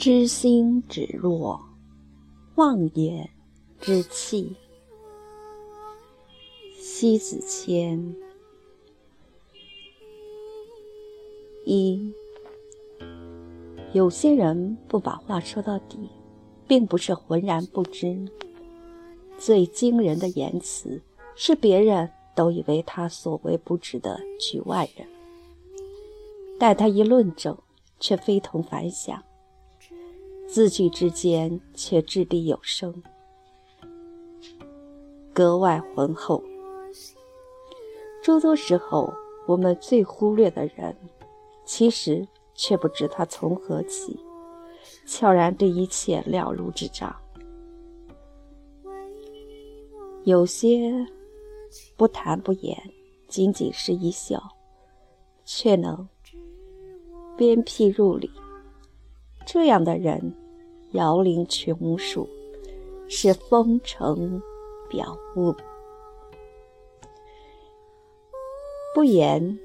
知心指若忘言之气。西子谦。一，有些人不把话说到底，并不是浑然不知。最惊人的言辞，是别人都以为他所谓不值的局外人。待他一论证，却非同凡响，字句之间却掷地有声，格外浑厚。诸多时候，我们最忽略的人，其实却不知他从何起，悄然对一切了如指掌。有些不谈不言，仅仅是一笑，却能。鞭辟入里，这样的人摇铃琼树，是风尘表物。不言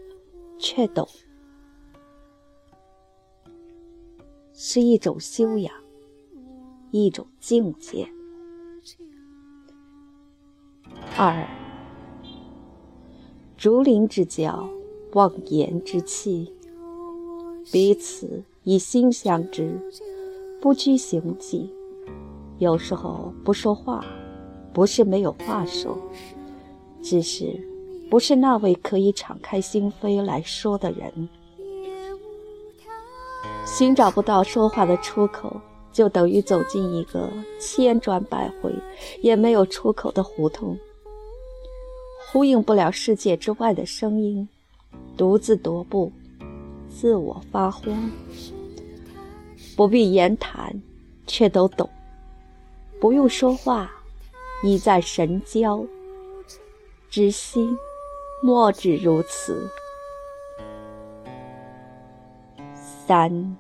却懂，是一种修养，一种境界。二，竹林之交，忘言之气。彼此以心相知，不拘形迹。有时候不说话，不是没有话说，只是不是那位可以敞开心扉来说的人。寻找不到说话的出口，就等于走进一个千转百回也没有出口的胡同，呼应不了世界之外的声音，独自踱步。自我发慌，不必言谈，却都懂；不用说话，已在神交。知心，莫止如此。三，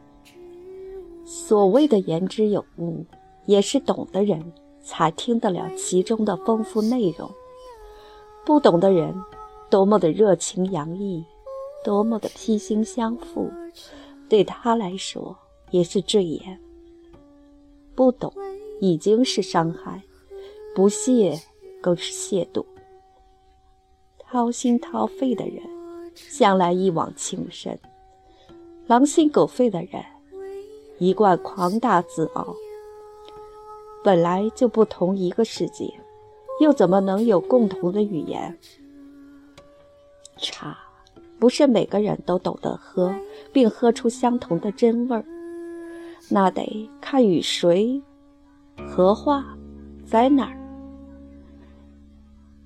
所谓的言之有物，也是懂的人才听得了其中的丰富内容。不懂的人，多么的热情洋溢。多么的披心相附，对他来说也是赘言。不懂已经是伤害，不屑更是亵渎。掏心掏肺的人，向来一往情深；狼心狗肺的人，一贯狂大自傲。本来就不同一个世界，又怎么能有共同的语言？茶。不是每个人都懂得喝，并喝出相同的真味儿，那得看与谁何话，在哪儿。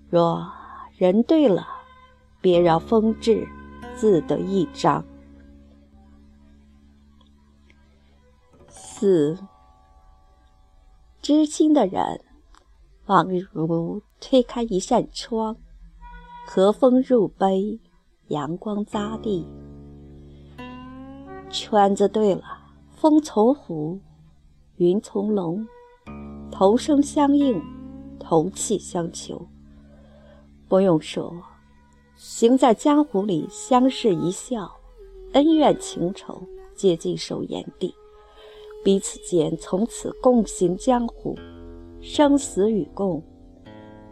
若人对了，别让风致自得一张。四，知心的人，宛如推开一扇窗，和风入杯。阳光扎地，圈子对了，风从虎，云从龙，同声相应，同气相求。不用说，行在江湖里，相视一笑，恩怨情仇皆尽收眼底，彼此间从此共行江湖，生死与共，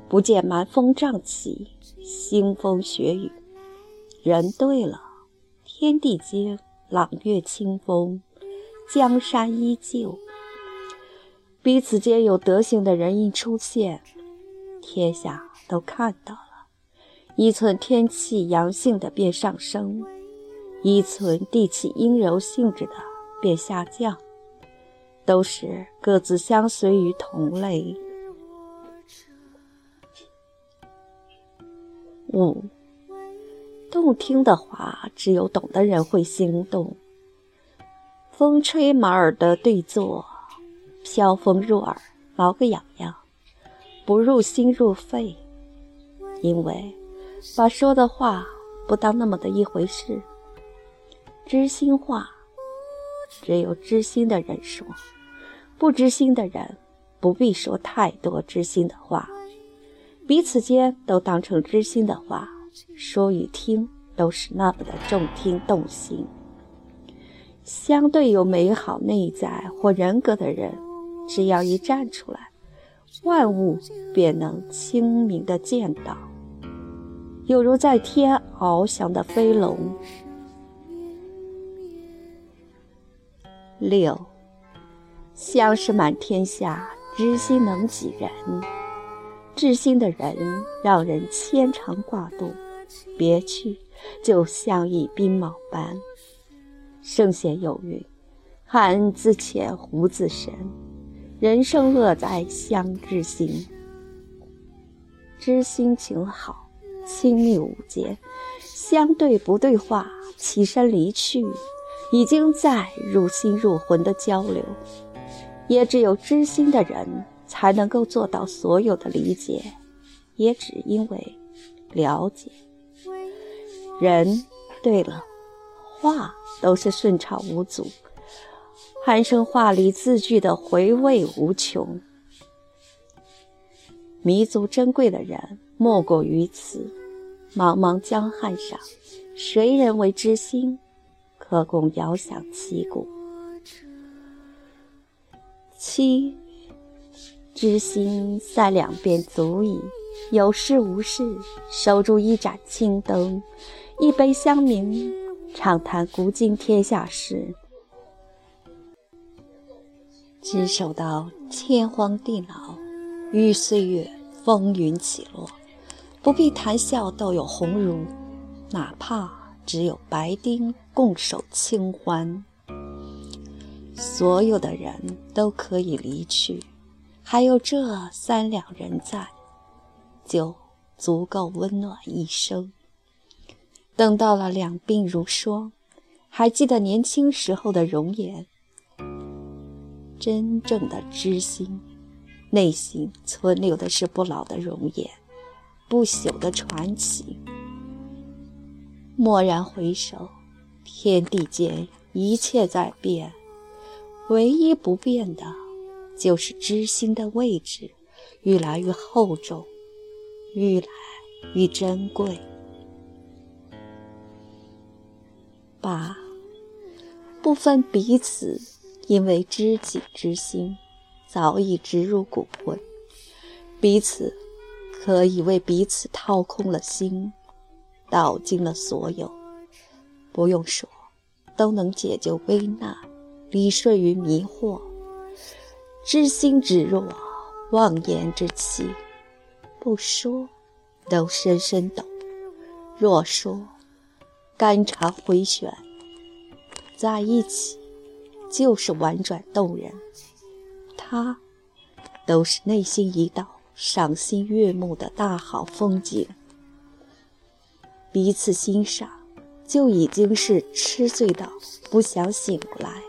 不见蛮风瘴气，腥风血雨。人对了，天地间朗月清风，江山依旧。彼此间有德行的人一出现，天下都看到了。一寸天气阳性的便上升，一寸地气阴柔性质的便下降，都是各自相随于同类。五。动听的话，只有懂的人会心动。风吹马耳的对坐，飘风入耳，挠个痒痒，不入心入肺。因为把说的话不当那么的一回事。知心话，只有知心的人说，不知心的人不必说太多知心的话。彼此间都当成知心的话。说与听都是那么的动听动心，相对有美好内在或人格的人，只要一站出来，万物便能清明的见到，有如在天翱翔的飞龙。六，相识满天下，知心能几人？知心的人让人牵肠挂肚，别去就像一冰毛般。圣贤有云：“汉自浅，胡自深。”人生乐在相知心。知心情好，亲密无间，相对不对话，起身离去，已经在入心入魂的交流。也只有知心的人，才能够做到所有的理解，也只因为了解。人对了。话都是顺畅无阻，鼾声话里字句的回味无穷。弥足珍贵的人莫过于此。茫茫江汉上，谁人为知心？可共遥想其故。七，知心在两边足矣。有事无事，守住一盏青灯，一杯香茗。畅谈古今天下事，执守到天荒地老，与岁月风云起落。不必谈笑都有鸿儒，哪怕只有白丁共守清欢。所有的人都可以离去，还有这三两人在，就足够温暖一生。等到了两鬓如霜，还记得年轻时候的容颜。真正的知心，内心存留的是不老的容颜，不朽的传奇。蓦然回首，天地间一切在变，唯一不变的，就是知心的位置愈来愈厚重，愈来愈珍贵。八，不分彼此，因为知己之心早已植入骨魂，彼此可以为彼此掏空了心，道尽了所有。不用说，都能解救危难，理顺于迷惑。知心只若妄言之气，不说都深深懂；若说，肝肠回旋，在一起就是婉转动人。他都是内心一道赏心悦目的大好风景。彼此欣赏，就已经是痴醉到不想醒来。